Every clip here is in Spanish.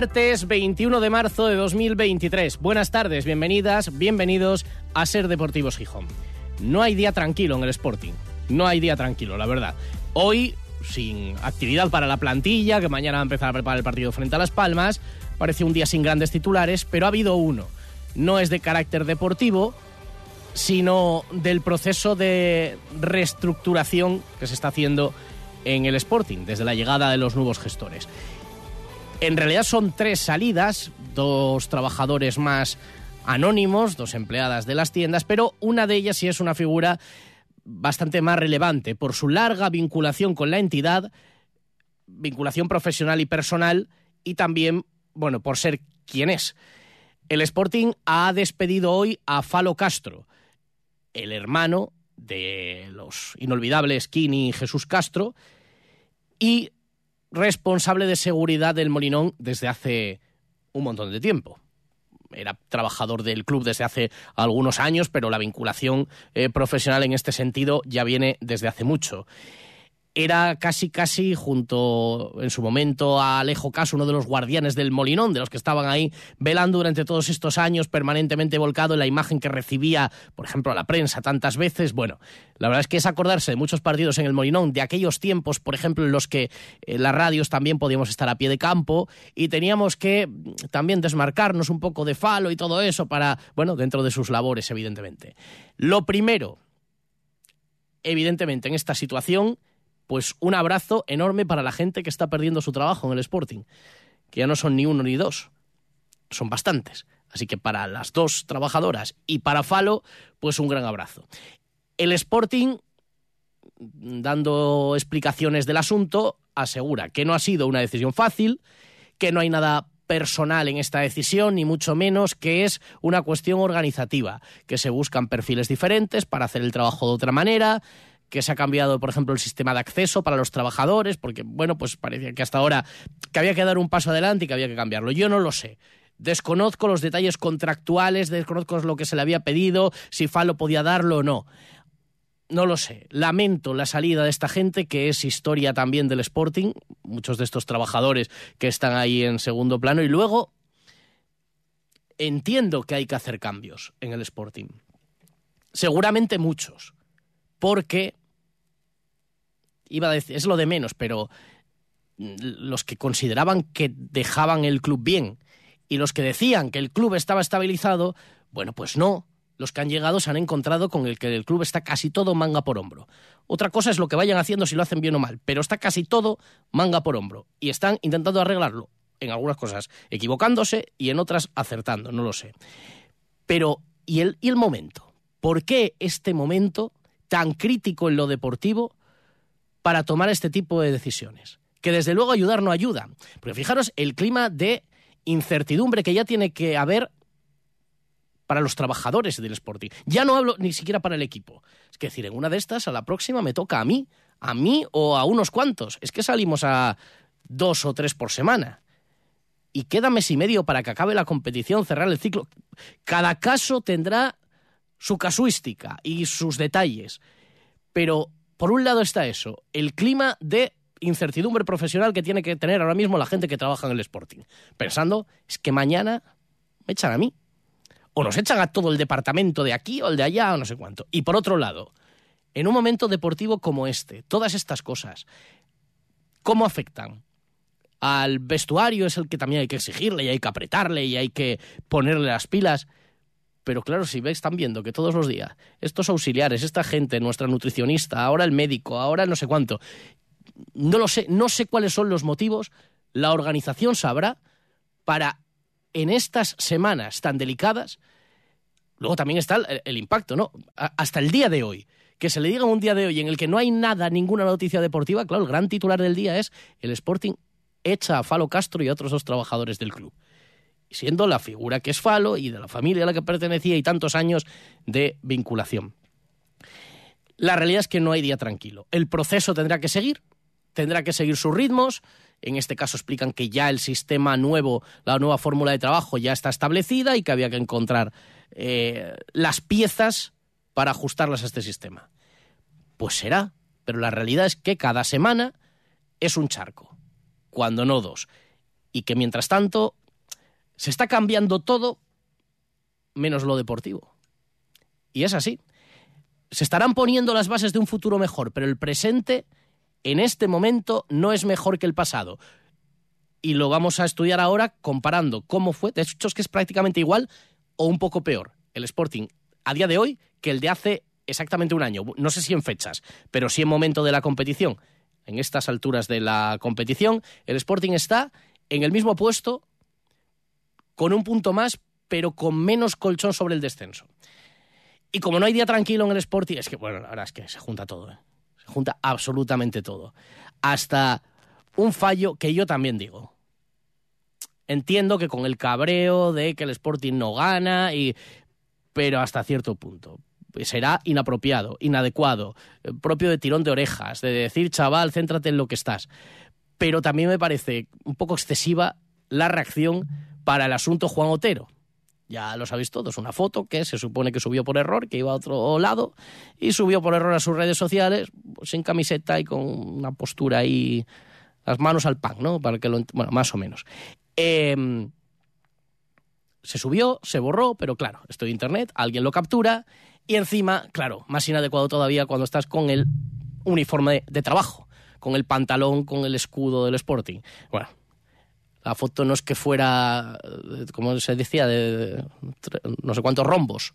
Martes 21 de marzo de 2023. Buenas tardes, bienvenidas, bienvenidos a Ser Deportivos Gijón. No hay día tranquilo en el Sporting. No hay día tranquilo, la verdad. Hoy, sin actividad para la plantilla, que mañana va a empezar a preparar el partido frente a Las Palmas, parece un día sin grandes titulares, pero ha habido uno. No es de carácter deportivo, sino del proceso de reestructuración que se está haciendo en el Sporting desde la llegada de los nuevos gestores. En realidad son tres salidas, dos trabajadores más anónimos, dos empleadas de las tiendas, pero una de ellas sí es una figura bastante más relevante por su larga vinculación con la entidad, vinculación profesional y personal, y también, bueno, por ser quien es. El Sporting ha despedido hoy a Falo Castro, el hermano de los inolvidables Kini y Jesús Castro, y responsable de seguridad del Molinón desde hace un montón de tiempo. Era trabajador del club desde hace algunos años, pero la vinculación eh, profesional en este sentido ya viene desde hace mucho era casi casi junto en su momento a Alejo Caso, uno de los guardianes del Molinón, de los que estaban ahí velando durante todos estos años, permanentemente volcado en la imagen que recibía, por ejemplo, a la prensa tantas veces. Bueno, la verdad es que es acordarse de muchos partidos en el Molinón, de aquellos tiempos, por ejemplo, en los que eh, las radios también podíamos estar a pie de campo y teníamos que mm, también desmarcarnos un poco de falo y todo eso para, bueno, dentro de sus labores, evidentemente. Lo primero, evidentemente, en esta situación pues un abrazo enorme para la gente que está perdiendo su trabajo en el Sporting, que ya no son ni uno ni dos, son bastantes. Así que para las dos trabajadoras y para Falo, pues un gran abrazo. El Sporting, dando explicaciones del asunto, asegura que no ha sido una decisión fácil, que no hay nada personal en esta decisión, ni mucho menos que es una cuestión organizativa, que se buscan perfiles diferentes para hacer el trabajo de otra manera, que se ha cambiado, por ejemplo, el sistema de acceso para los trabajadores, porque, bueno, pues parecía que hasta ahora que había que dar un paso adelante y que había que cambiarlo. Yo no lo sé. Desconozco los detalles contractuales, desconozco lo que se le había pedido, si Falo podía darlo o no. No lo sé. Lamento la salida de esta gente, que es historia también del Sporting, muchos de estos trabajadores que están ahí en segundo plano, y luego entiendo que hay que hacer cambios en el Sporting. Seguramente muchos, porque iba a decir, es lo de menos, pero los que consideraban que dejaban el club bien y los que decían que el club estaba estabilizado, bueno, pues no. Los que han llegado se han encontrado con el que el club está casi todo manga por hombro. Otra cosa es lo que vayan haciendo si lo hacen bien o mal, pero está casi todo manga por hombro. Y están intentando arreglarlo. En algunas cosas equivocándose y en otras acertando, no lo sé. Pero, ¿y el, y el momento? ¿Por qué este momento tan crítico en lo deportivo para tomar este tipo de decisiones. Que desde luego ayudar no ayuda. Porque fijaros el clima de incertidumbre que ya tiene que haber para los trabajadores del Sporting. Ya no hablo ni siquiera para el equipo. Es decir, en una de estas, a la próxima me toca a mí, a mí o a unos cuantos. Es que salimos a dos o tres por semana. Y queda mes y medio para que acabe la competición, cerrar el ciclo. Cada caso tendrá su casuística y sus detalles. Pero por un lado está eso, el clima de incertidumbre profesional que tiene que tener ahora mismo la gente que trabaja en el Sporting, pensando, es que mañana me echan a mí, o nos echan a todo el departamento de aquí o el de allá o no sé cuánto. Y por otro lado, en un momento deportivo como este, todas estas cosas, ¿cómo afectan? Al vestuario es el que también hay que exigirle y hay que apretarle y hay que ponerle las pilas. Pero claro, si están viendo que todos los días estos auxiliares, esta gente, nuestra nutricionista, ahora el médico, ahora no sé cuánto, no lo sé, no sé cuáles son los motivos, la organización sabrá para en estas semanas tan delicadas, luego también está el, impacto, ¿no? hasta el día de hoy, que se le diga un día de hoy en el que no hay nada, ninguna noticia deportiva, claro, el gran titular del día es el Sporting echa a Falo Castro y a otros dos trabajadores del club. Siendo la figura que es Falo y de la familia a la que pertenecía y tantos años de vinculación. La realidad es que no hay día tranquilo. El proceso tendrá que seguir, tendrá que seguir sus ritmos. En este caso explican que ya el sistema nuevo, la nueva fórmula de trabajo ya está establecida y que había que encontrar eh, las piezas para ajustarlas a este sistema. Pues será, pero la realidad es que cada semana es un charco, cuando no dos, y que mientras tanto se está cambiando todo menos lo deportivo. Y es así. Se estarán poniendo las bases de un futuro mejor, pero el presente en este momento no es mejor que el pasado. Y lo vamos a estudiar ahora comparando cómo fue, de hecho es que es prácticamente igual o un poco peor el Sporting a día de hoy que el de hace exactamente un año. No sé si en fechas, pero sí en momento de la competición. En estas alturas de la competición, el Sporting está en el mismo puesto, con un punto más, pero con menos colchón sobre el descenso. Y como no hay día tranquilo en el Sporting, es que, bueno, la verdad es que se junta todo, ¿eh? se junta absolutamente todo. Hasta un fallo que yo también digo. Entiendo que con el cabreo de que el Sporting no gana, y... pero hasta cierto punto será inapropiado, inadecuado, eh, propio de tirón de orejas, de decir, chaval, céntrate en lo que estás. Pero también me parece un poco excesiva la reacción para el asunto Juan Otero. Ya lo sabéis todos, una foto que se supone que subió por error, que iba a otro lado, y subió por error a sus redes sociales, sin camiseta y con una postura ahí, las manos al pan, ¿no? Para que lo bueno, más o menos. Em, se subió, se borró, pero claro, esto de internet, alguien lo captura y encima, claro, más inadecuado todavía cuando estás con el uniforme de, trabajo, con el pantalón, con el escudo del Sporting. Bueno, la foto no es que fuera, eh, como se decía, de, no sé cuántos rombos.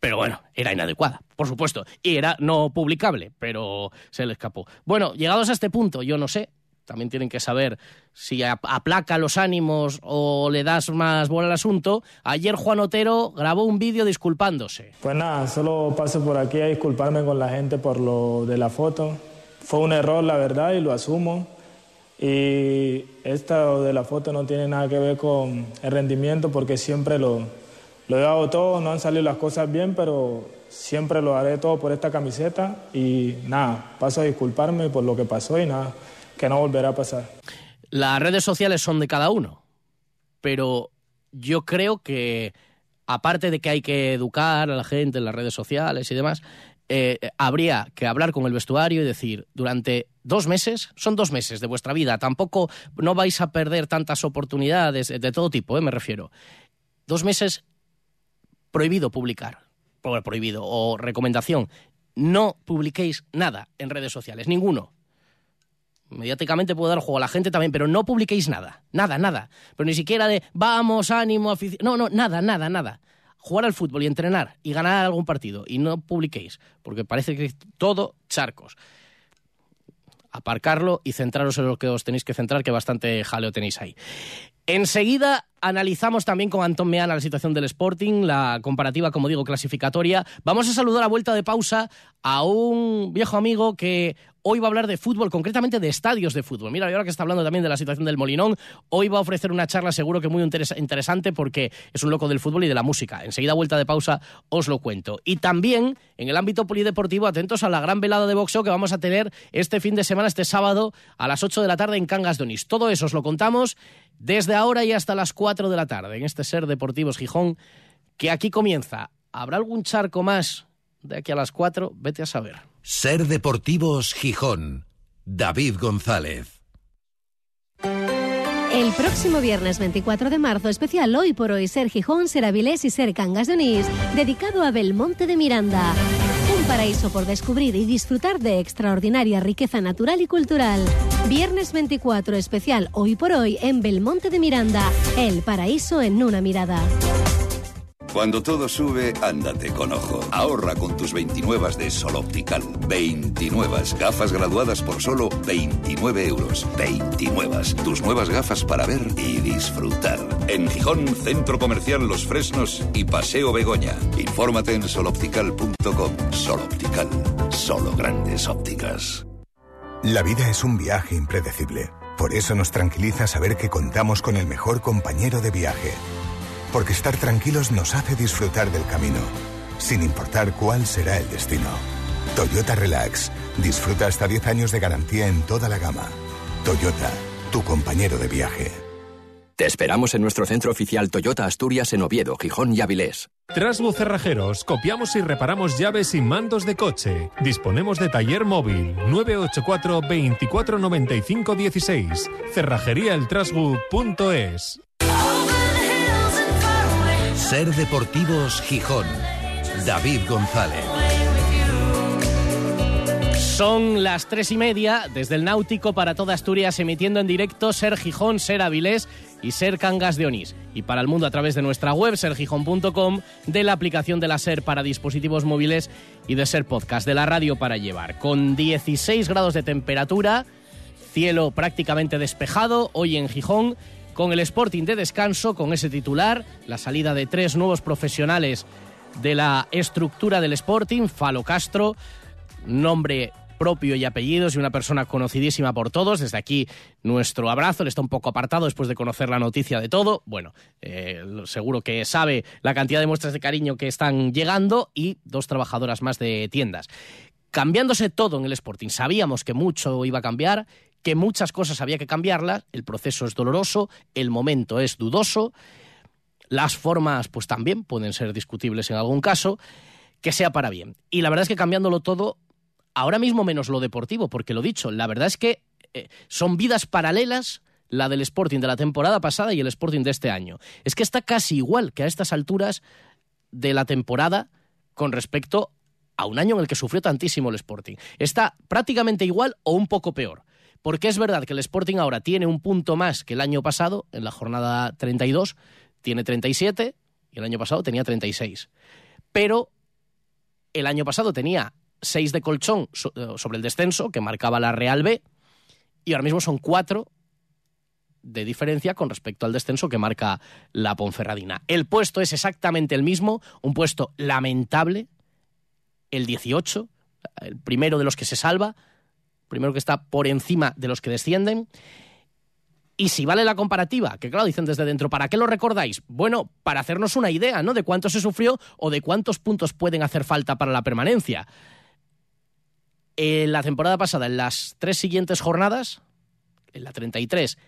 Pero bueno, era inadecuada, por supuesto. Y era no publicable, pero se le escapó. Bueno, llegados a este punto, yo no sé también tienen que saber si aplaca los ánimos o le das más bola al asunto. Ayer Juan Otero grabó un vídeo disculpándose. Pues nada, solo paso por aquí a disculparme con la gente por lo de la foto. Fue un error, la verdad, y lo asumo. Y esto de la foto no tiene nada que ver con el rendimiento porque siempre lo, lo he dado todo, no han salido las cosas bien, pero siempre lo haré todo por esta camiseta y nada, paso a disculparme por lo que pasó y nada que no volverá a pasar. Las redes sociales son de cada uno, pero yo creo que aparte de que hay que educar a la gente en las redes sociales y demás, eh, habría que hablar con el vestuario y decir, durante dos meses, son dos meses de vuestra vida, tampoco no vais a perder tantas oportunidades de todo tipo, eh, me refiero. Dos meses prohibido publicar, prohibido, o recomendación, no publiquéis nada en redes sociales, ninguno mediáticamente puedo dar juego a la gente también, pero no publiquéis nada, nada, nada. Pero ni siquiera de vamos, ánimo, afición. No, no, nada, nada, nada. Jugar al fútbol y entrenar y ganar algún partido y no publiquéis, porque parece que todo charcos. Aparcarlo y centraros en lo que os tenéis que centrar, que bastante jaleo tenéis ahí. Enseguida analizamos también con Antón Meana la situación del Sporting, la comparativa, como digo, clasificatoria. Vamos a saludar a vuelta de pausa a un viejo amigo que Hoy va a hablar de fútbol, concretamente de estadios de fútbol. Mira, ahora que está hablando también de la situación del Molinón, hoy va a ofrecer una charla seguro que muy interesante porque es un loco del fútbol y de la música. Enseguida, vuelta de pausa, os lo cuento. Y también, en el ámbito polideportivo, atentos a la gran velada de boxeo que vamos a tener este fin de semana, este sábado, a las 8 de la tarde en Cangas Donis. Todo eso os lo contamos desde ahora y hasta las 4 de la tarde en este Ser Deportivos Gijón, que aquí comienza. ¿Habrá algún charco más de aquí a las 4? Vete a saber. Ser Deportivos Gijón. David González. El próximo viernes 24 de marzo, especial Hoy por Hoy Ser Gijón, Ser Avilés y Ser Cangas de Onís, dedicado a Belmonte de Miranda. Paraíso por descubrir y disfrutar de extraordinaria riqueza natural y cultural. Viernes 24, especial Hoy por Hoy en Belmonte de Miranda. El paraíso en una mirada. Cuando todo sube, ándate con ojo. Ahorra con tus 29 de Sol Optical. 29 gafas graduadas por solo 29 euros. 29 tus nuevas gafas para ver y disfrutar. En Gijón, Centro Comercial Los Fresnos y Paseo Begoña. Infórmate en soloptical.com. Sol Optical. Solo grandes ópticas. La vida es un viaje impredecible Por eso nos tranquiliza saber que contamos con el mejor compañero de viaje. Porque estar tranquilos nos hace disfrutar del camino, sin importar cuál será el destino. Toyota Relax. Disfruta hasta 10 años de garantía en toda la gama. Toyota, tu compañero de viaje. Te esperamos en nuestro centro oficial Toyota Asturias en Oviedo, Gijón y Avilés. Trasbu Cerrajeros, copiamos y reparamos llaves y mandos de coche. Disponemos de taller móvil 984 2495 16. Cerrajeríaeltrasbu.es. Ser Deportivos Gijón. David González. Son las tres y media desde el Náutico para toda Asturias, emitiendo en directo Ser Gijón, Ser Avilés y Ser Cangas de Onís. Y para el mundo a través de nuestra web, sergijón.com, de la aplicación de la Ser para dispositivos móviles y de Ser Podcast, de la radio para llevar. Con 16 grados de temperatura, cielo prácticamente despejado, hoy en Gijón, con el Sporting de descanso, con ese titular, la salida de tres nuevos profesionales de la estructura del Sporting, Falo Castro, nombre propio y apellidos y una persona conocidísima por todos. Desde aquí nuestro abrazo, él está un poco apartado después de conocer la noticia de todo. Bueno, eh, seguro que sabe la cantidad de muestras de cariño que están llegando y dos trabajadoras más de tiendas. Cambiándose todo en el Sporting, sabíamos que mucho iba a cambiar, que muchas cosas había que cambiarlas, el proceso es doloroso, el momento es dudoso, las formas pues también pueden ser discutibles en algún caso, que sea para bien. Y la verdad es que cambiándolo todo ahora mismo menos lo deportivo, porque lo dicho, la verdad es que eh, son vidas paralelas la del Sporting de la temporada pasada y el Sporting de este año. Es que está casi igual que a estas alturas de la temporada con respecto a un año en el que sufrió tantísimo el Sporting. Está prácticamente igual o un poco peor. Porque es verdad que el Sporting ahora tiene un punto más que el año pasado, en la jornada 32, tiene 37 y el año pasado tenía 36. Pero el año pasado tenía 6 de colchón eh, sobre el descenso que marcaba la Real B y ahora mismo son 4 de diferencia con respecto al descenso que marca la Ponferradina. El puesto es exactamente el mismo, un puesto lamentable, el 18, el primero de los que se salva, primero que está por encima de los que descienden. Y si vale la comparativa, que claro, dicen desde dentro, ¿para qué lo recordáis? Bueno, para hacernos una idea, ¿no? De cuánto se sufrió o de cuántos puntos pueden hacer falta para la permanencia. En la temporada pasada, en las tres siguientes jornadas, en la 33,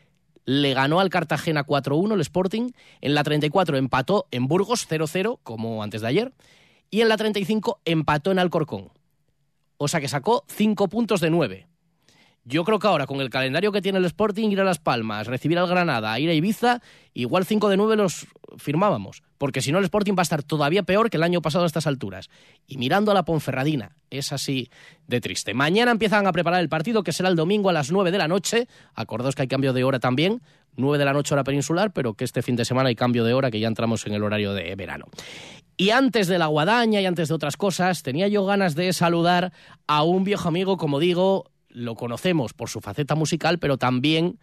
le ganó al Cartagena 4-1 el Sporting, en la 34 empató en Burgos 0-0, como antes de ayer, y en la 35 empató en Alcorcón. O sea que sacó 5 puntos de 9. Yo creo que ahora, con el calendario que tiene el Sporting, ir a Las Palmas, recibir al Granada, ir a Ibiza, igual 5 de 9 los firmábamos. Porque si no, el Sporting va a estar todavía peor que el año pasado a estas alturas. Y mirando a la Ponferradina, es así de triste. Mañana empiezan a preparar el partido, que será el domingo a las 9 de la noche. Acordaos que hay cambio de hora también. 9 de la noche hora peninsular, pero que este fin de semana hay cambio de hora, que ya entramos en el horario de verano. Y antes de la guadaña y antes de otras cosas, tenía yo ganas de saludar a un viejo amigo, como digo, lo conocemos por su faceta musical, pero también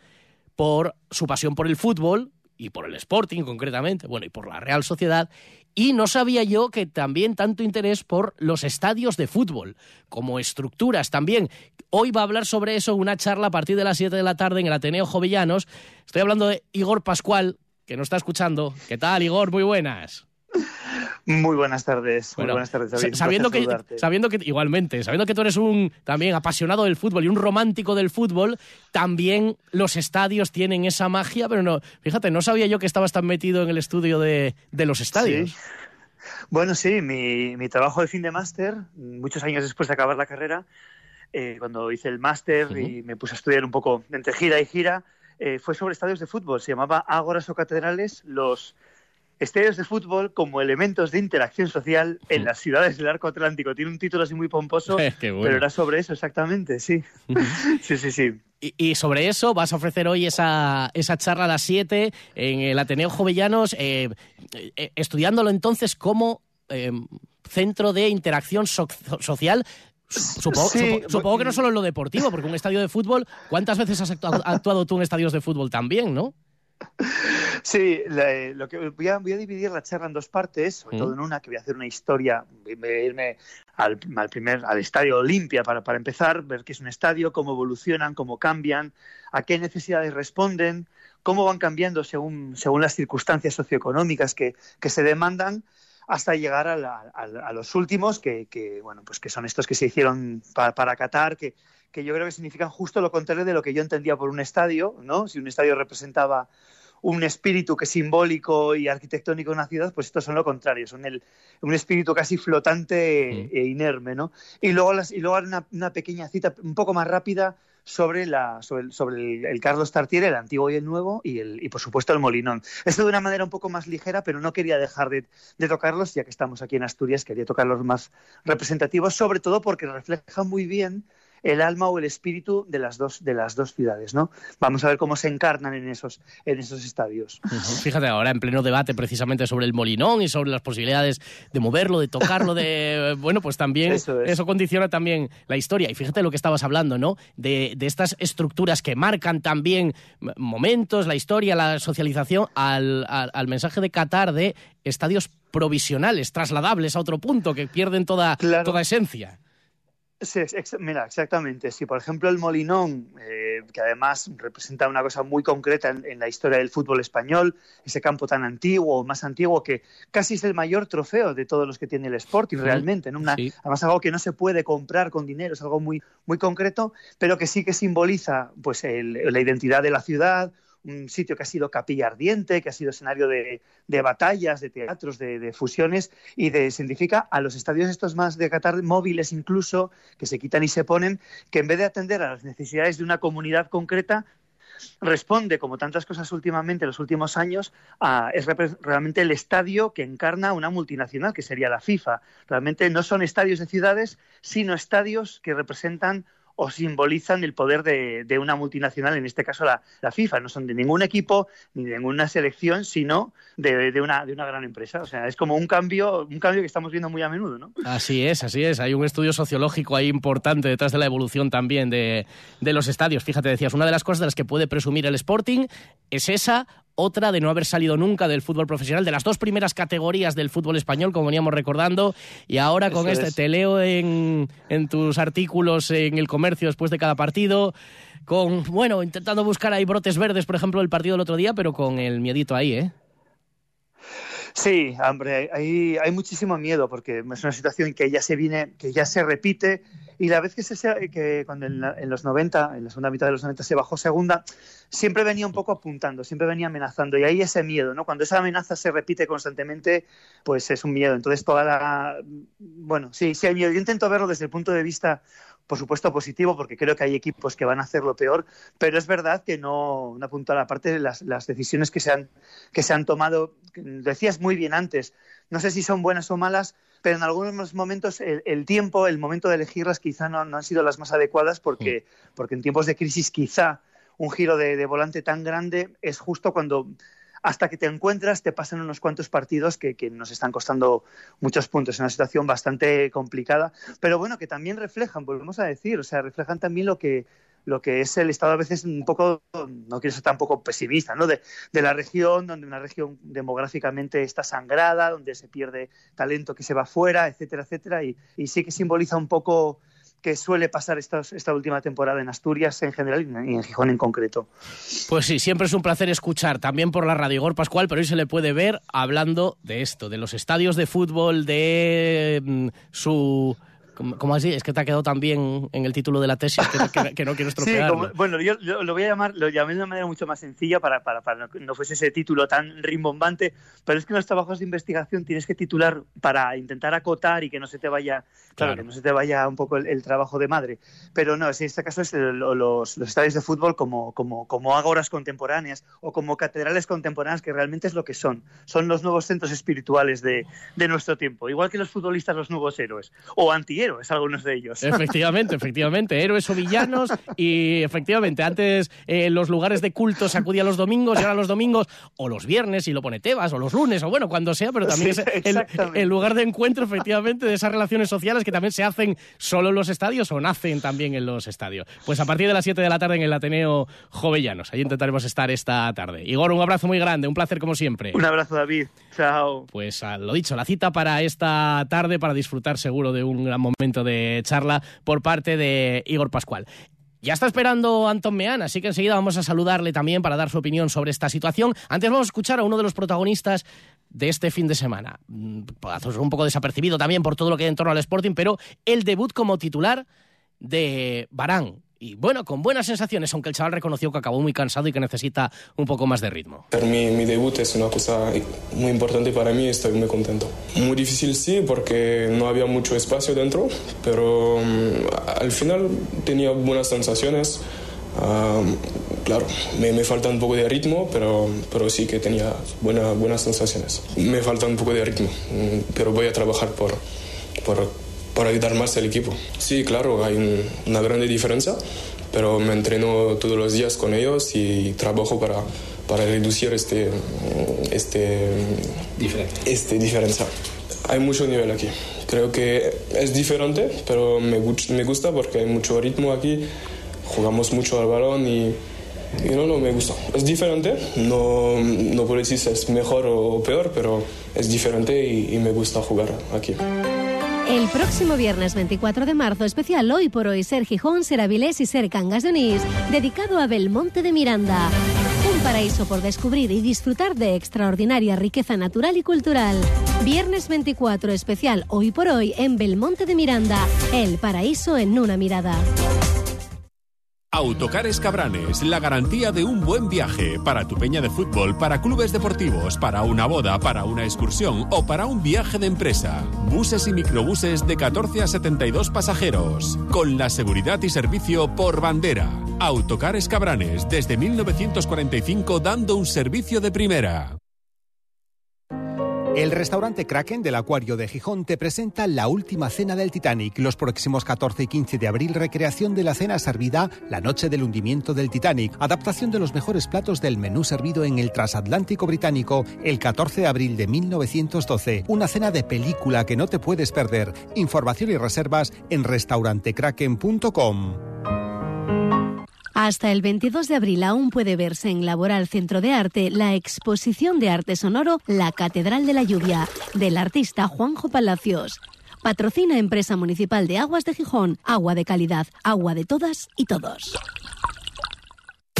por su pasión por el fútbol y por el Sporting concretamente, bueno, y por la Real Sociedad. Y no sabía yo que también tanto interés por los estadios de fútbol, como estructuras también. Hoy va a hablar sobre eso una charla a partir de las 7 de la tarde en el Ateneo Jovellanos. Estoy hablando de Igor Pascual, que nos está escuchando. ¿Qué tal, Igor? Muy buenas. Muy buenas tardes. muy buenas tardes, David. Sabiendo que, sabiendo que, igualmente, sabiendo que tú eres un también apasionado del fútbol y un romántico del fútbol, también los estadios tienen esa magia, pero no, fíjate, no sabía yo que estabas tan metido en el estudio de, los estadios. Bueno, sí, mi, trabajo de fin de máster, muchos años después de acabar la carrera, eh, cuando hice el máster y me puse a estudiar un poco entre gira y gira, eh, fue sobre estadios de fútbol. Se llamaba Ágoras o Catedrales, los Estadios de fútbol como elementos de interacción social en las ciudades del arco atlántico. Tiene un título así muy pomposo, pero era sobre eso exactamente, sí. sí, sí, sí. Y, sobre eso vas a ofrecer hoy esa, esa charla a las 7 en el Ateneo Jovellanos, eh, eh, estudiándolo entonces como eh, centro de interacción social Supongo, supongo, que no solo en lo deportivo, porque un estadio de fútbol, ¿cuántas veces has actuado, actuado, tú en estadios de fútbol también, no? Sí, lo que voy a, dividir la charla en dos partes, sobre todo en una que voy a hacer una historia, voy a irme al, primer al estadio Olimpia para, para empezar, ver qué es un estadio, cómo evolucionan, cómo cambian, a qué necesidades responden, cómo van cambiando según, según las circunstancias socioeconómicas que, que se demandan hasta llegar a, los últimos, que, que, bueno, pues que son estos que se hicieron para, para Qatar, que, que yo creo que significan justo lo contrario de lo que yo entendía por un estadio, ¿no? Si un estadio representaba un espíritu que es simbólico y arquitectónico de una ciudad, pues estos son lo contrario, son el, un espíritu casi flotante e inerme, ¿no? Y luego, las, y luego una, una, pequeña cita un poco más rápida sobre, la, sobre, el, Carlos Tartiere, el antiguo y el nuevo, y, el, y por supuesto el Molinón. Esto de una manera un poco más ligera, pero no quería dejar de, de tocarlos, ya que estamos aquí en Asturias, quería tocar los más representativos, sobre todo porque reflejan muy bien el alma o el espíritu de las dos, de las dos ciudades, ¿no? Vamos a ver cómo se encarnan en esos, en esos estadios. Fíjate, ahora en pleno debate precisamente sobre el Molinón y sobre las posibilidades de moverlo, de tocarlo, de... Bueno, pues también eso, condiciona también la historia. Y fíjate lo que estabas hablando, ¿no? De, estas estructuras que marcan también momentos, la historia, la socialización, al, al, mensaje de Qatar de estadios provisionales, trasladables a otro punto, que pierden toda, toda esencia. Sí, mira, exactamente. Si, por ejemplo, el Molinón, eh, que además representa una cosa muy concreta en, la historia del fútbol español, ese campo tan antiguo, más antiguo, que casi es el mayor trofeo de todos los que tiene el Sporting, realmente. ¿no? Una, Además, algo que no se puede comprar con dinero, es algo muy, muy concreto, pero que sí que simboliza pues, la identidad de la ciudad, un sitio que ha sido capilla ardiente, que ha sido escenario de, batallas, de teatros, de, fusiones y de, significa a los estadios estos más de Qatar móviles incluso, que se quitan y se ponen, que en vez de atender a las necesidades de una comunidad concreta, responde, como tantas cosas últimamente en los últimos años, a, es realmente el estadio que encarna una multinacional, que sería la FIFA. Realmente no son estadios de ciudades, sino estadios que representan o simbolizan el poder de, una multinacional, en este caso la, FIFA. No son de ningún equipo ni de ninguna selección, sino de, una, de una gran empresa. O sea, es como un cambio, un cambio que estamos viendo muy a menudo, ¿no? Así es, así es. Hay un estudio sociológico ahí importante detrás de la evolución también de, de los estadios. Fíjate, decías, una de las cosas de las que puede presumir el Sporting es esa otra de no haber salido nunca del fútbol profesional, de las dos primeras categorías del fútbol español, como veníamos recordando, y ahora con este te leo en, tus artículos en el comercio después de cada partido, con, bueno, intentando buscar ahí brotes verdes, por ejemplo, el partido del otro día, pero con el miedito ahí, ¿eh? Sí, hombre, hay, hay muchísimo miedo porque es una situación que ya se viene, que ya se repite y la vez que, se, que cuando en, los 90, en la segunda mitad de los 90 se bajó segunda, siempre venía un poco apuntando, siempre venía amenazando. Y ahí ese miedo, ¿no? Cuando esa amenaza se repite constantemente, pues es un miedo. Entonces toda la... Bueno, sí, sí hay miedo. Yo intento verlo desde el punto de vista por supuesto positivo, porque creo que hay equipos que van a hacerlo peor, pero es verdad que no, no apunto a la parte de las, las, decisiones que se, han, que se han tomado, decías muy bien antes, no sé si son buenas o malas, pero en algunos momentos el, tiempo, el momento de elegirlas quizá no, han sido las más adecuadas porque, mm. porque en tiempos de crisis quizá un giro de, volante tan grande es justo cuando hasta que te encuentras te pasan unos cuantos partidos que, que, nos están costando muchos puntos. Es una situación bastante complicada, pero bueno, que también reflejan, volvemos a decir, o sea, reflejan también lo que, lo que es el estado a veces un poco, no quiero ser tampoco pesimista, ¿no? De, la región, donde una región demográficamente está sangrada, donde se pierde talento que se va fuera, etcétera, etcétera, y, sí que simboliza un poco que suele pasar esta, esta última temporada en Asturias en general y en Gijón en concreto. Pues sí, siempre es un placer escuchar, también por la radio Igor Pascual, pero hoy se le puede ver hablando de esto, de los estadios de fútbol, de mm, su ¿Cómo así? Es que te ha quedado también en el título de la tesis que, no quiero estropear. Sí, bueno, yo, lo voy a llamar, lo llamé de una manera mucho más sencilla para, para, para que no fuese ese título tan rimbombante, pero es que en los trabajos de investigación tienes que titular para intentar acotar y que no se te vaya, claro, que no se te vaya un poco el, trabajo de madre. Pero no, en este caso es los, los, estadios de fútbol como, como, como ágoras contemporáneas o como catedrales contemporáneas que realmente es lo que son. Son los nuevos centros espirituales de, de nuestro tiempo, igual que los futbolistas los nuevos héroes o antihéroes héroes algunos de ellos. Efectivamente, efectivamente, héroes o villanos y efectivamente, antes eh, los lugares de culto se acudían los domingos y ahora los domingos o los viernes y lo pone Tebas o los lunes o bueno, cuando sea, pero también Sí, es el, el lugar de encuentro efectivamente de esas relaciones sociales que también se hacen solo en los estadios o nacen también en los estadios. Pues a partir de las 7 de la tarde en el Ateneo Jovellanos, ahí intentaremos estar esta tarde. Igor, un abrazo muy grande, un placer como siempre. Un abrazo, David. Chao. Pues a lo dicho, la cita para esta tarde, para disfrutar seguro de un gran momento de charla por parte de Igor Pascual. Ya está esperando Antón Meán, así que enseguida vamos a saludarle también para dar su opinión sobre esta situación. Antes vamos a escuchar a uno de los protagonistas de este fin de semana. Mm, un poco desapercibido también por todo lo que hay en torno al Sporting, pero el debut como titular de Barán. Y bueno, con buenas sensaciones, aunque el chaval reconoció que acabó muy cansado y que necesita un poco más de ritmo. Mi, mi debut es una cosa muy importante para mí estoy muy contento. Muy difícil sí, porque no había mucho espacio dentro, pero mm, al final tenía buenas sensaciones. Ah, claro, me, me falta un poco de ritmo, pero, pero sí que tenía buena, buenas sensaciones. Me falta un poco de ritmo, mm, pero voy a trabajar por, por, por ayudar más al equipo. Sí, claro, hay un- una grande diferencia, pero me entreno todos los días con ellos y trabajo para, para reducir este, este, este diferencia. Hay mucho nivel aquí. Creo que es diferente, pero me, me gusta porque hay mucho ritmo aquí, jugamos mucho al balón y, y no, no, me gusta. Es diferente, no, no puedo decir si es mejor o peor, pero es diferente y, y me gusta jugar aquí. El próximo viernes 24 de marzo, especial Hoy por Hoy, Ser Gijón, Ser Avilés y Ser Cangas de Onís, dedicado a Belmonte de Miranda. Un paraíso por descubrir y disfrutar de extraordinaria riqueza natural y cultural. Viernes 24, especial Hoy por Hoy en Belmonte de Miranda. El paraíso en una mirada. Autocares Cabranes, la garantía de un buen viaje para tu peña de fútbol, para clubes deportivos, para una boda, para una excursión o para un viaje de empresa. Buses y microbuses de 14 a 72 pasajeros, con la seguridad y servicio por bandera. Autocares Cabranes, desde 1945 dando un servicio de primera. El restaurante Kraken del Acuario de Gijón te presenta la última cena del Titanic. Los próximos 14 y 15 de abril, recreación de la cena servida la noche del hundimiento del Titanic. Adaptación de los mejores platos del menú servido en el transatlántico británico el 14 de abril de 1912. Una cena de película que no te puedes perder. Información y reservas en restaurantekraken.com. Hasta el 22 de abril aún puede verse en Laboral Centro de Arte la exposición de arte sonoro La Catedral de la Lluvia, del artista Juanjo Palacios. Patrocina Empresa Municipal de Aguas de Gijón, agua de calidad, agua de todas y todos.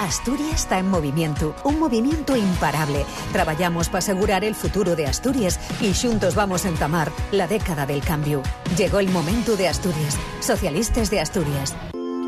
Asturias está en movimiento, un movimiento imparable. Trabajamos para asegurar el futuro de Asturias y juntos vamos a entamar la década del cambio. Llegó el momento de Asturias. Socialistas de Asturias.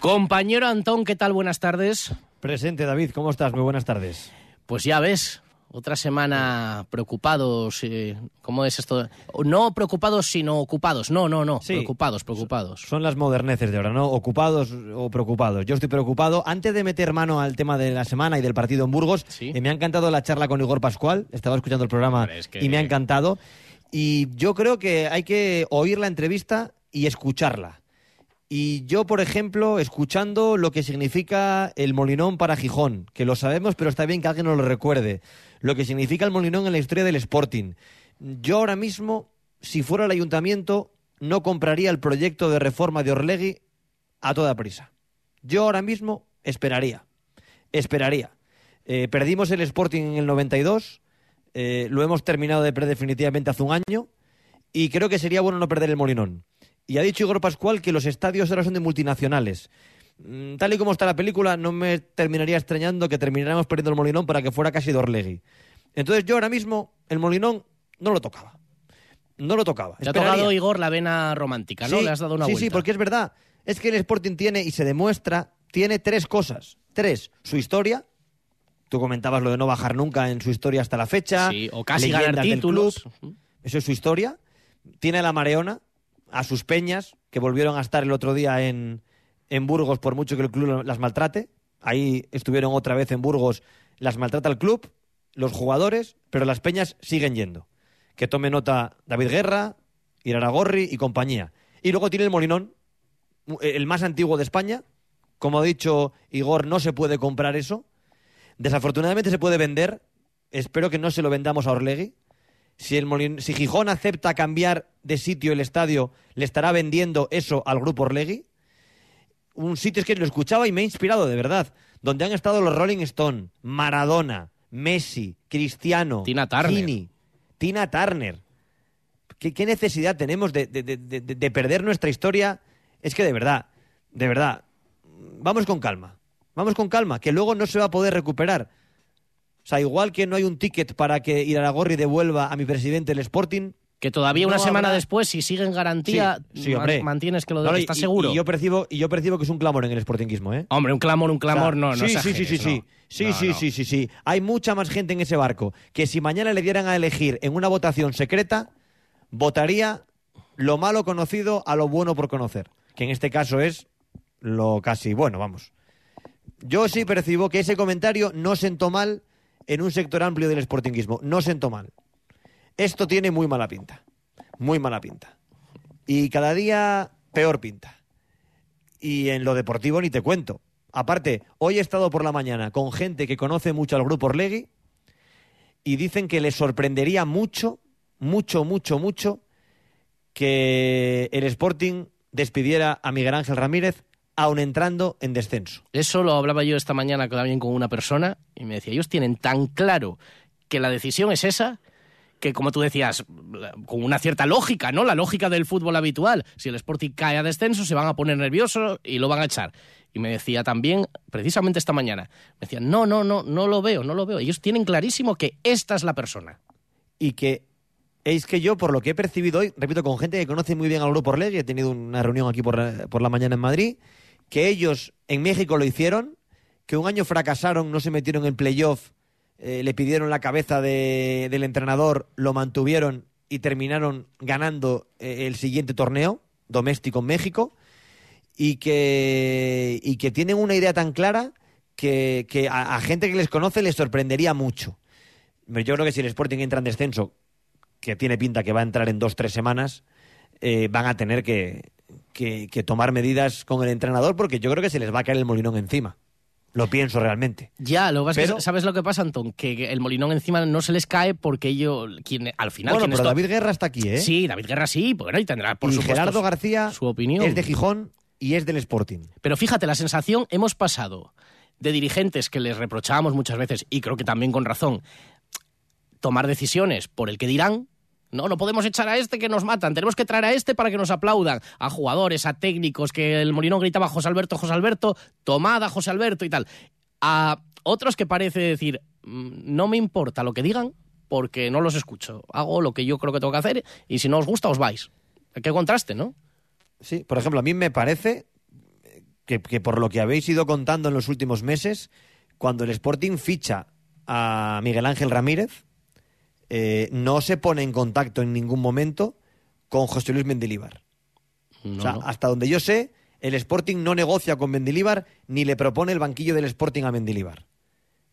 Compañero Antón, ¿qué tal? Buenas tardes. Presente, David, ¿cómo estás? Muy buenas tardes. Pues ya ves, otra semana preocupados. eh, ¿Cómo es esto? No preocupados, sino ocupados. No, no, no. Sí. Preocupados, preocupados. Son las moderneces de ahora, ¿no? Ocupados o preocupados. Yo estoy preocupado. Antes de meter mano al tema de la semana y del partido en Burgos, eh, me ha encantado la charla con Igor Pascual. Estaba escuchando el programa Hombre, es que- y me ha encantado. Y yo creo que hay que oír la entrevista y escucharla. Y yo, por ejemplo, escuchando lo que significa el Molinón para Gijón, que lo sabemos, pero está bien que alguien nos lo recuerde. Lo que significa el Molinón en la historia del Sporting. Yo ahora mismo, si fuera el ayuntamiento, no compraría el proyecto de reforma de Orlegui a toda prisa. Yo ahora mismo esperaría. Esperaría. Eh, perdimos el Sporting en el 92, eh, lo hemos terminado de perder definitivamente hace un año, y creo que sería bueno no perder el Molinón. Y ha dicho Igor Pascual que los estadios ahora son de multinacionales. Mm, Tal y como está la película, no me terminaría extrañando que termináramos perdiendo el Molinón para que fuera casi de Orlegui. Entonces yo ahora mismo el Molinón no lo tocaba. No lo tocaba. Te ha tocado, Igor, la vena romántica, ¿no? Sí, Le has dado una sí, vuelta. sí, porque es verdad. Es que el Sporting tiene, y se demuestra, tiene tres cosas. Tres, su historia. Tú comentabas lo de no bajar nunca en su historia hasta la fecha. Sí, o casi ganar del títulos. club. Eso es su historia. Tiene a la Mareona, a sus peñas, que volvieron a estar el otro día en, en Burgos, por mucho que el club las maltrate. Ahí estuvieron otra vez en Burgos, las maltrata el club, los jugadores, pero las peñas siguen yendo. Que tome nota David Guerra, Iraragorri y compañía. Y luego tiene el Molinón, el más antiguo de España. Como ha dicho Igor, no se puede comprar eso. Desafortunadamente se puede vender. Espero que no se lo vendamos a Orlegui. Si, el Molin- si Gijón acepta cambiar de sitio el estadio, le estará vendiendo eso al grupo Orlegui. Un sitio es que lo escuchaba y me ha inspirado, de verdad. Donde han estado los Rolling Stone, Maradona, Messi, Cristiano, Tina Turner. Gini, Tina Turner. ¿Qué, qué necesidad tenemos de, de- de- de- de perder nuestra historia? Es que de verdad, de verdad, vamos con calma. Vamos con calma, que luego no se va a poder recuperar. O sea, igual que no hay un ticket para que Iraragorri devuelva a mi presidente el Sporting. Que todavía una semana habrá- después, si sigue en garantía, Sí, sí, mantienes que lo No, no, estás y- seguro. Y yo percibo, y yo percibo que es un clamor en el sportinguismo, ¿eh? Hombre, un clamor, un clamor, O sea, no, no sí, sí, sí, exageres, sí, sí, no. sí, No, sí, no. sí, sí, sí. Hay mucha más gente en ese barco que si mañana le dieran a elegir en una votación secreta, votaría lo malo conocido a lo bueno por conocer, que en este caso es lo casi bueno, vamos. Yo sí percibo que ese comentario no sentó mal en un sector amplio del sportinguismo, no sentó mal. Esto tiene muy mala pinta, muy mala pinta. Y cada día peor pinta. Y en lo deportivo ni te cuento. Aparte, hoy he estado por la mañana con gente que conoce mucho al grupo Orlegui y dicen que les sorprendería mucho, mucho, mucho, mucho que el Sporting despidiera a Miguel Ángel Ramírez aun entrando en descenso. Eso lo hablaba yo esta mañana también con una persona y me decía, ellos tienen tan claro que la decisión es esa que, como tú decías, con una cierta lógica, ¿no? La lógica del fútbol habitual. Si el Sporting cae a descenso, se van a poner nerviosos y lo van a echar. Y me decía también, precisamente esta mañana, me decía, no, no, no, no lo veo, no lo veo. Ellos tienen clarísimo que esta es la persona. Y que es que yo, por lo que he percibido hoy, repito, con gente que conoce muy bien al grupo Orlegui, he tenido una reunión aquí por por la mañana en Madrid, que ellos en México lo hicieron, que un año fracasaron, no se metieron en playoff, eh, le pidieron la cabeza de- del entrenador, lo mantuvieron y terminaron ganando eh, el siguiente torneo doméstico en México y que, y que tienen una idea tan clara que, que a, gente que les conoce les sorprendería mucho. Yo creo que si el Sporting entra en descenso, que tiene pinta que va a entrar en dos, tres semanas, eh, van a tener que, que- que tomar medidas con el entrenador porque yo creo que se les va a caer el molinón encima. Lo pienso realmente. Ya, lo que pasa es Pero- que, ¿sabes lo que pasa, Antón? Que el molinón encima no se les cae porque ellos, quien, al final... bueno, pero David Guerra está aquí, ¿eh? Sí, David Guerra sí, bueno, y tendrá, por y supuesto, Gerardo García su opinión. es de Gijón y es del Sporting. Pero fíjate, la sensación, hemos pasado de dirigentes que les reprochábamos muchas veces, y creo que también con razón, tomar decisiones por el que dirán. No, no podemos echar a este que nos matan, tenemos que traer a este para que nos aplaudan, a jugadores, a técnicos, que el Molinón gritaba José Alberto, José Alberto, tomada José Alberto y tal. A otros que parece decir, "Mm, no me importa lo que digan porque no los escucho, hago lo que yo creo que tengo que hacer y si no os gusta os vais. Qué contraste, ¿no? Sí, por ejemplo, a mí me parece que, que por lo que habéis ido contando en los últimos meses, cuando el Sporting ficha a Miguel Ángel Ramírez, eh, no se pone en contacto en ningún momento con José Luis Mendilíbar. No, o sea, no. hasta donde yo sé, el Sporting no negocia con Mendilíbar ni le propone el banquillo del Sporting a Mendilíbar.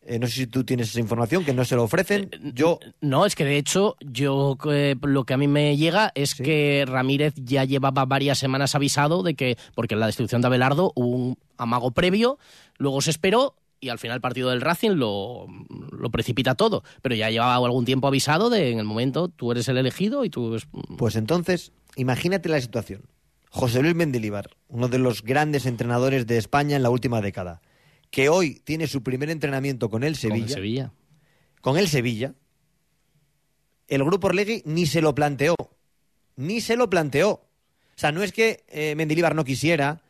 Eh, no sé si tú tienes esa información, que no se lo ofrecen. Yo... No, es que de hecho, yo eh, lo que a mí me llega es que Ramírez ya llevaba varias semanas avisado de que, porque en la destrucción de Abelardo hubo un amago previo, luego se esperó y al final el partido del Racing lo, lo precipita todo. Pero ya llevaba algún tiempo avisado de en el momento tú eres el elegido y tú... es- Pues entonces, imagínate la situación. José Luis Mendilibar, uno de los grandes entrenadores de España en la última década, que hoy tiene su primer entrenamiento con el Sevilla. Con el Sevilla. Con el Sevilla. El grupo Orlegui ni se lo planteó. Ni se lo planteó. O sea, no es que eh, Mendilibar no quisiera,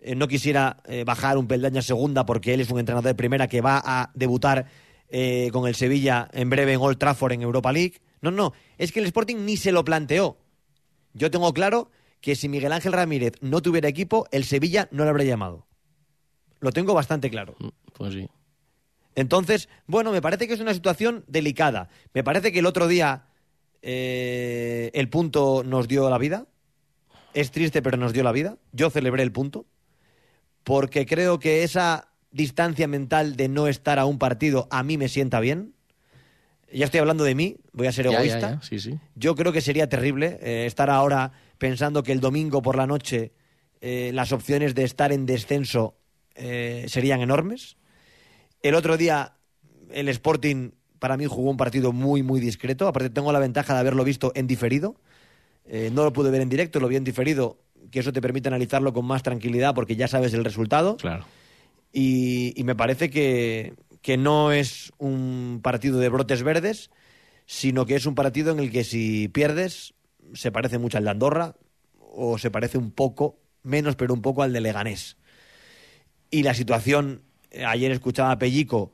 eh, no quisiera eh, bajar un peldaño a segunda porque él es un entrenador de primera que va a debutar eh, con el Sevilla en breve en Old Trafford en Europa League. No, no, es que el Sporting ni se lo planteó. Yo tengo claro que si Miguel Ángel Ramírez no tuviera equipo, el Sevilla no lo habría llamado. Lo tengo bastante claro. Pues sí. Entonces, bueno, me parece que es una situación delicada. Me parece que el otro día el punto nos dio la vida. Es triste, pero nos dio la vida. Yo celebré el punto. Porque creo que esa distancia mental de no estar a un partido a mí me sienta bien. Ya estoy hablando de mí, voy a ser Ya, ya, egoísta. ya, Sí, sí. Yo creo que sería terrible eh, estar ahora pensando que el domingo por la noche eh, las opciones de estar en descenso eh, serían enormes. El otro día el Sporting para mí jugó un partido muy, muy discreto. Aparte tengo la ventaja de haberlo visto en diferido. No lo pude ver en directo, lo vi en diferido, que eso te permite analizarlo con más tranquilidad porque ya sabes el resultado. Claro. Y, y me parece que, que no es un partido de brotes verdes, sino que es un partido en el que si pierdes se parece mucho al de Andorra o se parece un poco, menos pero un poco al de Leganés. Y la situación, eh, ayer escuchaba a Pellico,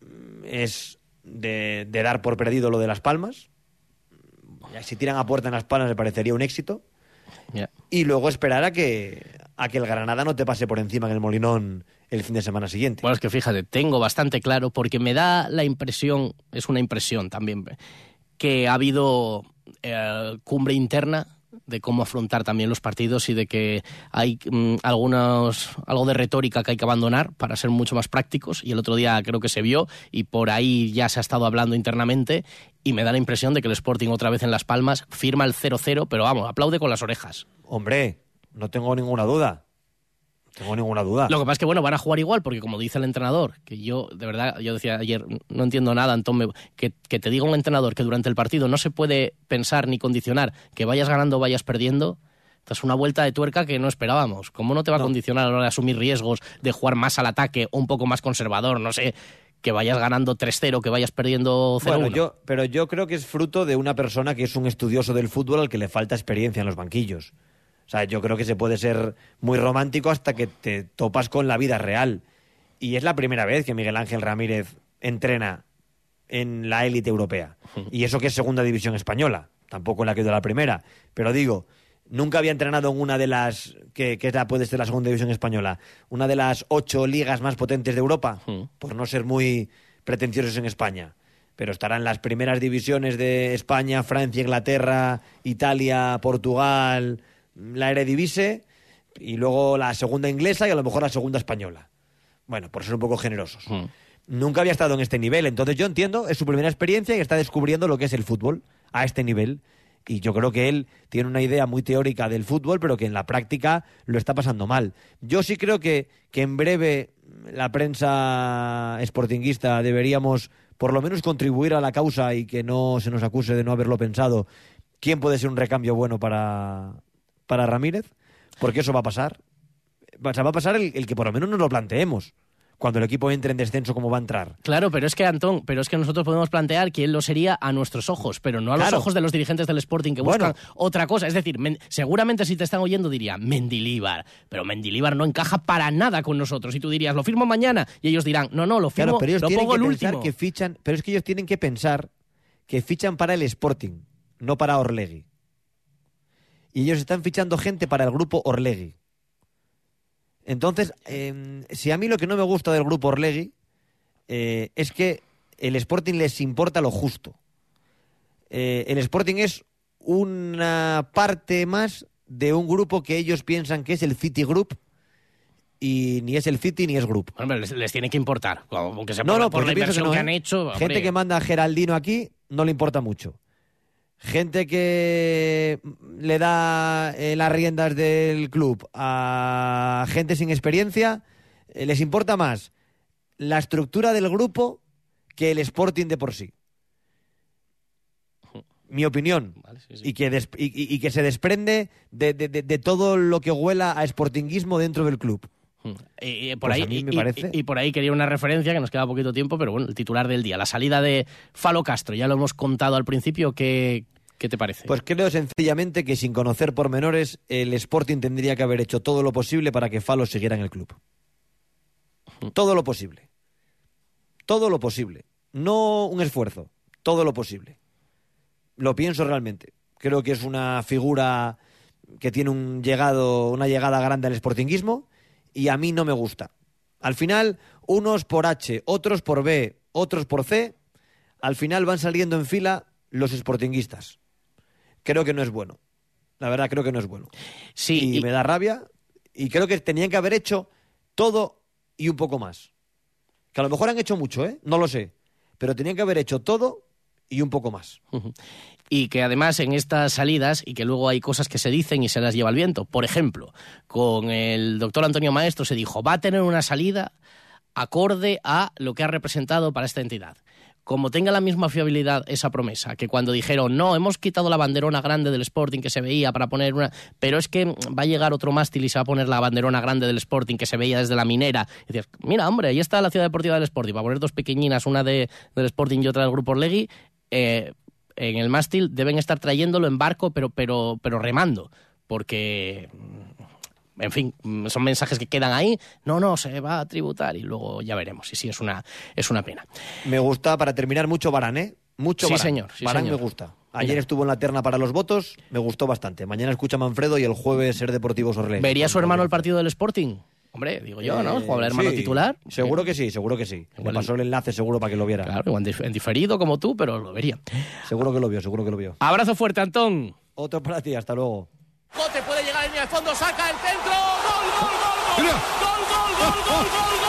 mm, es de, de dar por perdido lo de Las Palmas. Si tiran a puerta en Las Palmas me parecería un éxito. Y luego esperar a que, a que el Granada no te pase por encima en el Molinón el fin de semana siguiente. Bueno, es que fíjate, tengo bastante claro porque me da la impresión, es una impresión también, que ha habido eh, cumbre interna de cómo afrontar también los partidos y de que hay mm, algunos algo de retórica que hay que abandonar para ser mucho más prácticos y el otro día creo que se vio y por ahí ya se ha estado hablando internamente y me da la impresión de que el Sporting otra vez en Las Palmas firma el 0-0, pero vamos, aplaude con las orejas. Hombre, no tengo ninguna duda. Tengo ninguna duda. Lo que pasa es que, bueno, van a jugar igual, porque como dice el entrenador, que yo, de verdad, yo decía ayer, no entiendo nada, Antón, me- que, que te diga un entrenador que durante el partido no se puede pensar ni condicionar que vayas ganando o vayas perdiendo, es una vuelta de tuerca que no esperábamos. ¿Cómo no te va a condicionar a la hora de asumir riesgos, de jugar más al ataque o un poco más conservador? No sé, que vayas ganando 3-0, que vayas perdiendo 0-1. Bueno, yo, pero yo creo que es fruto de una persona que es un estudioso del fútbol al que le falta experiencia en los banquillos. O sea, yo creo que se puede ser muy romántico hasta que te topas con la vida real. Y es la primera vez que Miguel Ángel Ramírez entrena en la élite europea. Y eso que es segunda división española. Tampoco en la que la primera. Pero digo, nunca había entrenado en una de las, que, que es la- puede ser la segunda división española, una de las ocho ligas más potentes de Europa, por no ser muy pretenciosos en España. Pero estará en las primeras divisiones de España, Francia, Inglaterra, Italia, Portugal, la Eredivisie, y luego la segunda inglesa y a lo mejor la segunda española. Bueno, por ser un poco generosos. Nunca había estado en este nivel, entonces yo entiendo, es su primera experiencia y está descubriendo lo que es el fútbol a este nivel. Y yo creo que él tiene una idea muy teórica del fútbol, pero que en la práctica lo está pasando mal. Yo sí creo que, que en breve la prensa sportinguista deberíamos por lo menos contribuir a la causa y que no se nos acuse de no haberlo pensado. ¿Quién puede ser un recambio bueno para, para Ramírez? Porque eso va a pasar. O sea, va a pasar el, el que por lo menos nos lo planteemos. Cuando el equipo entre en descenso, ¿cómo va a entrar? Claro, pero es que, Antón, pero es que nosotros podemos plantear quién lo sería a nuestros ojos, pero no a Claro. los ojos de los dirigentes del Sporting que Bueno. buscan otra cosa. Es decir, men- seguramente si te están oyendo dirían Mendilíbar, pero Mendilíbar no encaja para nada con nosotros. Y tú dirías, lo firmo mañana. Y ellos dirán, no, no, lo firmo, Claro, pero ellos lo tienen pongo que el pensar último. que fichan, pero es que ellos tienen que pensar que fichan para el Sporting, no para Orlegui. Y ellos están fichando gente para el grupo Orlegui. Entonces, eh, si a mí lo que no me gusta del grupo Orlegui eh, es que el Sporting les importa lo justo. Eh, el Sporting es una parte más de un grupo que ellos piensan que es el City Group y ni es el City ni es Group. Hombre, les, les tiene que importar, aunque sea No, por, no, por pues la pienso que inversión no, que, ¿eh? han hecho. Gente que manda a Geraldino aquí no le importa mucho. Gente que le da eh, las riendas del club a gente sin experiencia, eh, les importa más la estructura del grupo que el Sporting de por sí. Mi opinión. Y, que des- y- y- y que se desprende de, de- de- de todo lo que huela a sportinguismo dentro del club. Y, y por Pues ahí, a mí me y- parece. y- y por ahí quería una referencia que nos queda poquito tiempo, pero bueno, el titular del día, la salida de Falo Castro, ya lo hemos contado al principio, ¿qué, qué te parece? Pues creo sencillamente que sin conocer pormenores, el Sporting tendría que haber hecho todo lo posible para que Falo siguiera en el club. Todo lo posible. Todo lo posible. No un esfuerzo, todo lo posible. Lo pienso realmente. Creo que es una figura que tiene un llegado, una llegada grande al sportinguismo y a mí no me gusta. Al final, unos por H, otros por B, otros por C, al final van saliendo en fila los sportinguistas. Creo que no es bueno. La verdad, creo que no es bueno. Sí, y, me da rabia. Y creo que tenían que haber hecho todo y un poco más. Que a lo mejor han hecho mucho, ¿eh? No lo sé. Pero tenían que haber hecho todo y un poco más. Y que además en estas salidas, y que luego hay cosas que se dicen y se las lleva el viento. Por ejemplo, con el doctor Antonio Maestro se dijo, va a tener una salida acorde a lo que ha representado para esta entidad. Como tenga la misma fiabilidad esa promesa, que cuando dijeron, no, hemos quitado la banderona grande del Sporting que se veía para poner una... Pero es que va a llegar otro mástil y se va a poner la banderona grande del Sporting que se veía desde la minera. Y dices, mira, hombre, ahí está la ciudad deportiva del Sporting. Va a poner dos pequeñinas, una de, del Sporting y otra del Grupo Orlegui. Eh, en el mástil deben estar trayéndolo en barco, pero, pero, pero remando. Porque, mm, en fin, mm, son mensajes que quedan ahí. No, no, se va a tributar y luego ya veremos. Y sí, es una, es una pena. Me gusta, para terminar, mucho Barán, ¿eh? Mucho Sí, señor, sí, señor. me gusta. Ayer Mira. estuvo en la terna para los votos, me gustó bastante. Mañana escucha Manfredo y el jueves Ser Deportivo Sorle. ¿Vería su hermano el partido del Sporting? Hombre, digo yo, ¿no? Eh, Juega el hermano sí, titular. Seguro que sí, seguro que sí. Pasó el enlace seguro para que lo viera. Claro, igual en diferido como tú, pero lo vería. Seguro que lo vio, seguro que lo vio. Abrazo fuerte, Antón. Otro para ti, hasta luego. Cote puede llegar en el fondo, saca el centro. ¡Gol, gol, gol, gol! ¡Gol, gol, gol, gol, gol,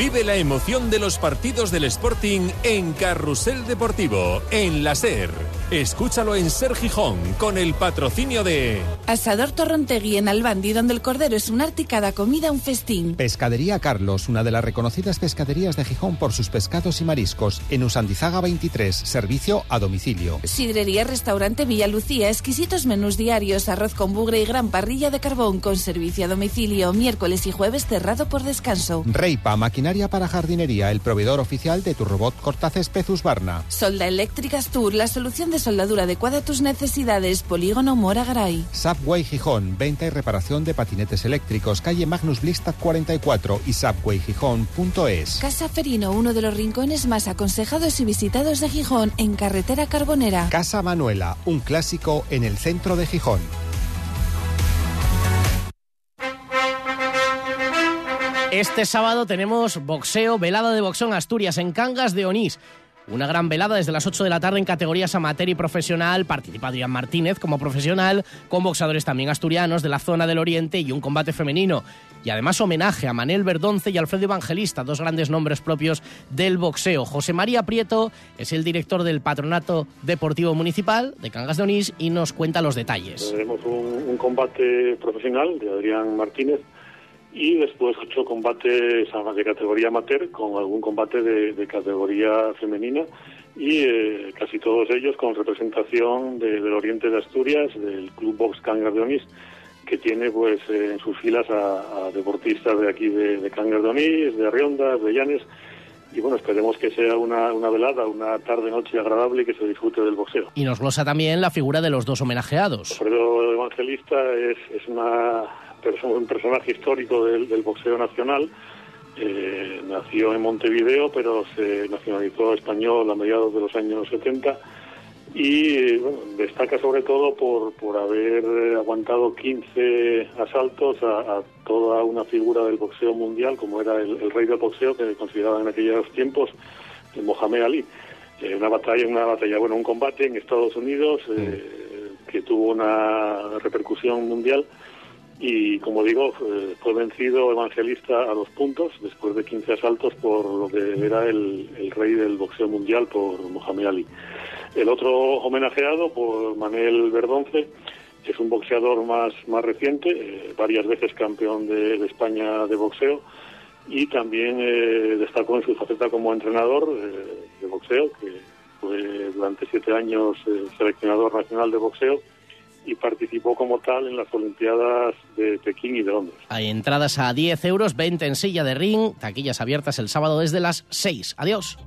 Vive la emoción de los partidos del Sporting en Carrusel Deportivo, en la SER. Escúchalo en Ser Gijón con el patrocinio de Asador Torrontegui en Albandi, donde el cordero es un arte y cada comida un festín. Pescadería Carlos, una de las reconocidas pescaderías de Gijón por sus pescados y mariscos. En Usandizaga 23, servicio a domicilio. Sidrería Restaurante Villa Lucía, exquisitos menús diarios, arroz con bugre y gran parrilla de carbón con servicio a domicilio, miércoles y jueves cerrado por descanso. Reipa, maquinaria para jardinería, el proveedor oficial de tu robot cortacésped Husqvarna. Solda Eléctricas Tour, la solución de soldadura adecuada a tus necesidades. Polígono Mora Garay. Subway Gijón, venta y reparación de patinetes eléctricos, calle Magnus Blistad 44 y subwaygijón.es. Casa Ferino, uno de los rincones más aconsejados y visitados de Gijón, en carretera carbonera. Casa Manuela, un clásico en el centro de Gijón. Este sábado tenemos boxeo, velada de boxeo en Asturias, en Cangas de Onís. Una gran velada desde las 8 de la tarde en categorías amateur y profesional. Participa Adrián Martínez como profesional, con boxeadores también asturianos de la zona del Oriente y un combate femenino. Y además homenaje a Manel Verdonce y Alfredo Evangelista, dos grandes nombres propios del boxeo. José María Prieto es el director del Patronato Deportivo Municipal de Cangas de Onís y nos cuenta los detalles. Tenemos un, un combate profesional de Adrián Martínez y después ocho combates de categoría amateur con algún combate de, de categoría femenina y eh, casi todos ellos con representación de- del oriente de Asturias, del Club Box Cangas de Onís, que tiene pues eh, en sus filas a, a deportistas de aquí de, de Cangas de Onís, de Riondas, de Llanes y bueno, esperemos que sea una, una velada, una tarde-noche agradable y que se disfrute del boxeo. Y nos glosa también la figura de los dos homenajeados. Alfredo Evangelista es, es una perso- un personaje histórico del, del boxeo nacional. Eh, nació en Montevideo, pero se nacionalizó español a mediados de los años 70 y eh, bueno, destaca sobre todo por, por haber aguantado 15 asaltos a, a toda una figura del boxeo mundial, como era el, el rey del boxeo, que consideraban en aquellos tiempos Mohamed Ali. Eh, una batalla, una batalla, bueno, un combate en Estados Unidos, eh, que tuvo una repercusión mundial y como digo, eh, fue vencido Evangelista a dos puntos después de 15 asaltos por lo que era el, el rey del boxeo mundial, por Mohamed Ali. El otro homenajeado por Manuel Verdonce es un boxeador más, más reciente, eh, varias veces campeón de, de, España de boxeo y también eh, destacó en su faceta como entrenador eh, de boxeo, que fue durante siete años seleccionador nacional de boxeo y participó como tal en las Olimpiadas de Pekín y de Londres. Hay entradas a 10 euros, 20 en silla de ring, taquillas abiertas el sábado desde las 6. Adiós.